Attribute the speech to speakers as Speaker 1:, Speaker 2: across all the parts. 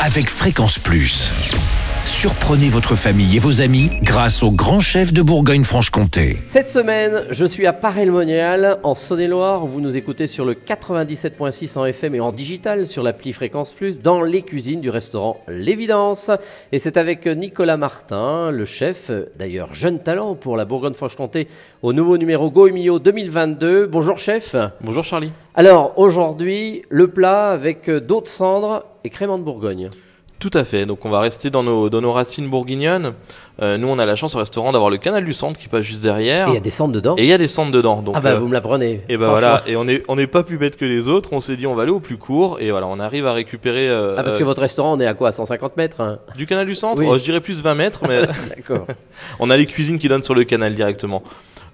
Speaker 1: avec Fréquence Plus. Surprenez votre famille et vos amis grâce au grand chef de Bourgogne-Franche-Comté.
Speaker 2: Cette semaine, je suis à Paray-le-Monial, en Saône-et-Loire. Vous nous écoutez sur le 97.6 en FM et en digital sur l'appli Fréquence Plus dans les cuisines du restaurant L'Évidence. Et c'est avec Nicolas Martin, le chef, d'ailleurs jeune talent pour la Bourgogne-Franche-Comté, au nouveau numéro Go Emilio 2022. Bonjour chef.
Speaker 3: Bonjour Charlie.
Speaker 2: Alors aujourd'hui, le plat avec d'eau de cendre et crément de Bourgogne.
Speaker 3: Tout à fait. Donc on va rester dans nos, dans nos racines bourguignonnes. Euh, nous, on a la chance au restaurant d'avoir le canal du centre qui passe juste derrière.
Speaker 2: Et il y a des cendres dedans
Speaker 3: Et il y a des cendres dedans. Donc,
Speaker 2: Ah bah
Speaker 3: euh,
Speaker 2: vous me l'apprenez.
Speaker 3: et ben
Speaker 2: Franchement.
Speaker 3: voilà. Et on est on n'est pas plus bête que les autres. On s'est dit on va aller au plus court. Et voilà, on arrive à récupérer euh,
Speaker 2: Ah parce que votre restaurant, on est à quoi 150 mètres hein?
Speaker 3: Du canal du centre?
Speaker 2: Oui.
Speaker 3: Oh, je dirais plus 20 mètres, mais
Speaker 2: D'accord.
Speaker 3: on a les cuisines qui donnent sur le canal directement.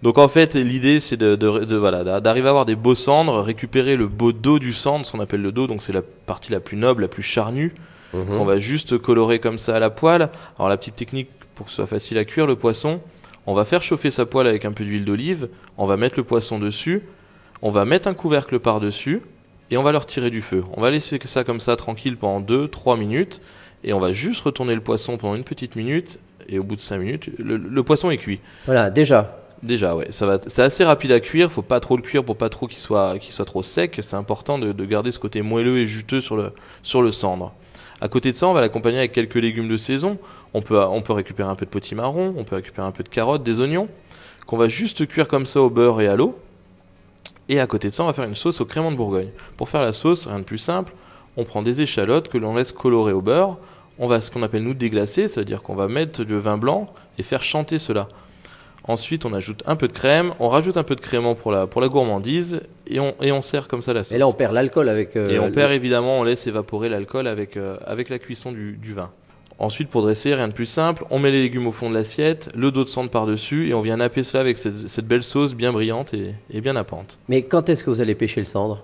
Speaker 3: Donc en fait, l'idée c'est de, de- de- voilà d'a- d'arriver à avoir des beaux cendres, récupérer le beau dos du cendre, ce qu'on appelle le dos. Donc c'est la partie la plus noble, la plus charnue.
Speaker 2: Mhm.
Speaker 3: On va juste colorer comme ça à la poêle. Alors la petite technique pour que ce soit facile à cuire le poisson, on va faire chauffer sa poêle avec un peu d'huile d'olive, on va mettre le poisson dessus, on va mettre un couvercle par-dessus et on va le retirer du feu. On va laisser ça comme ça tranquille pendant 2-3 minutes et on va juste retourner le poisson pendant une petite minute et au bout de 5 minutes, le, le poisson est cuit.
Speaker 2: Voilà, déjà.
Speaker 3: Déjà, ouais, ça va. C'est assez rapide à cuire. Faut pas trop le cuire pour pas trop qu'il soit, qu'il soit trop sec. C'est important de, de garder ce côté moelleux et juteux sur le, sur le cendre. À côté de ça, on va l'accompagner avec quelques légumes de saison. On peut, on peut récupérer un peu de potimarron, on peut récupérer un peu de carottes, des oignons, qu'on va juste cuire comme ça au beurre et à l'eau. Et à côté de ça, on va faire une sauce au crément de Bourgogne. Pour faire la sauce, rien de plus simple. On prend des échalotes que l'on laisse colorer au beurre. On va ce qu'on appelle nous déglacer, c'est-à-dire qu'on va mettre du vin blanc et faire chanter cela. Ensuite, on ajoute un peu de crème, on rajoute un peu de crément pour la, pour la gourmandise et on, et on sert comme ça la sauce.
Speaker 2: Et là, on perd l'alcool avec. euh,
Speaker 3: Et on
Speaker 2: le-
Speaker 3: perd évidemment, on laisse évaporer l'alcool avec, euh, avec la cuisson du, du vin. Ensuite, pour dresser, rien de plus simple, on met les légumes au fond de l'assiette, le dos de cendre par-dessus et on vient napper cela avec cette, cette belle sauce bien brillante et, et bien nappante.
Speaker 2: Mais quand est-ce que vous allez pêcher le cendre?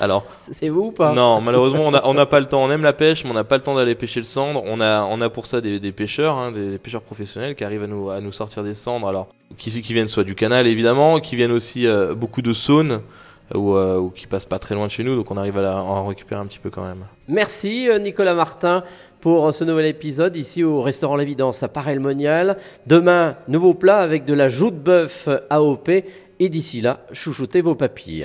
Speaker 3: Alors,
Speaker 2: C'est vous ou pas?
Speaker 3: non, malheureusement, on n'a on pas le temps. On aime la pêche, mais on n'a pas le temps d'aller pêcher le cendre. On a, on a pour ça des, des pêcheurs, hein, des, des pêcheurs professionnels qui arrivent à nous, à nous sortir des cendres. Alors, qui, qui viennent soit du canal, évidemment, qui viennent aussi euh, beaucoup de Saône, ou, euh, ou qui passent pas très loin de chez nous, donc on arrive à, la- à en récupérer un petit peu quand même.
Speaker 2: Merci euh, Nicolas Martin pour ce nouvel épisode ici au restaurant L'Évidence à Paray-le-Monial. Demain, nouveau plat avec de la joue de bœuf AOP. Et d'ici là, chouchoutez vos papilles.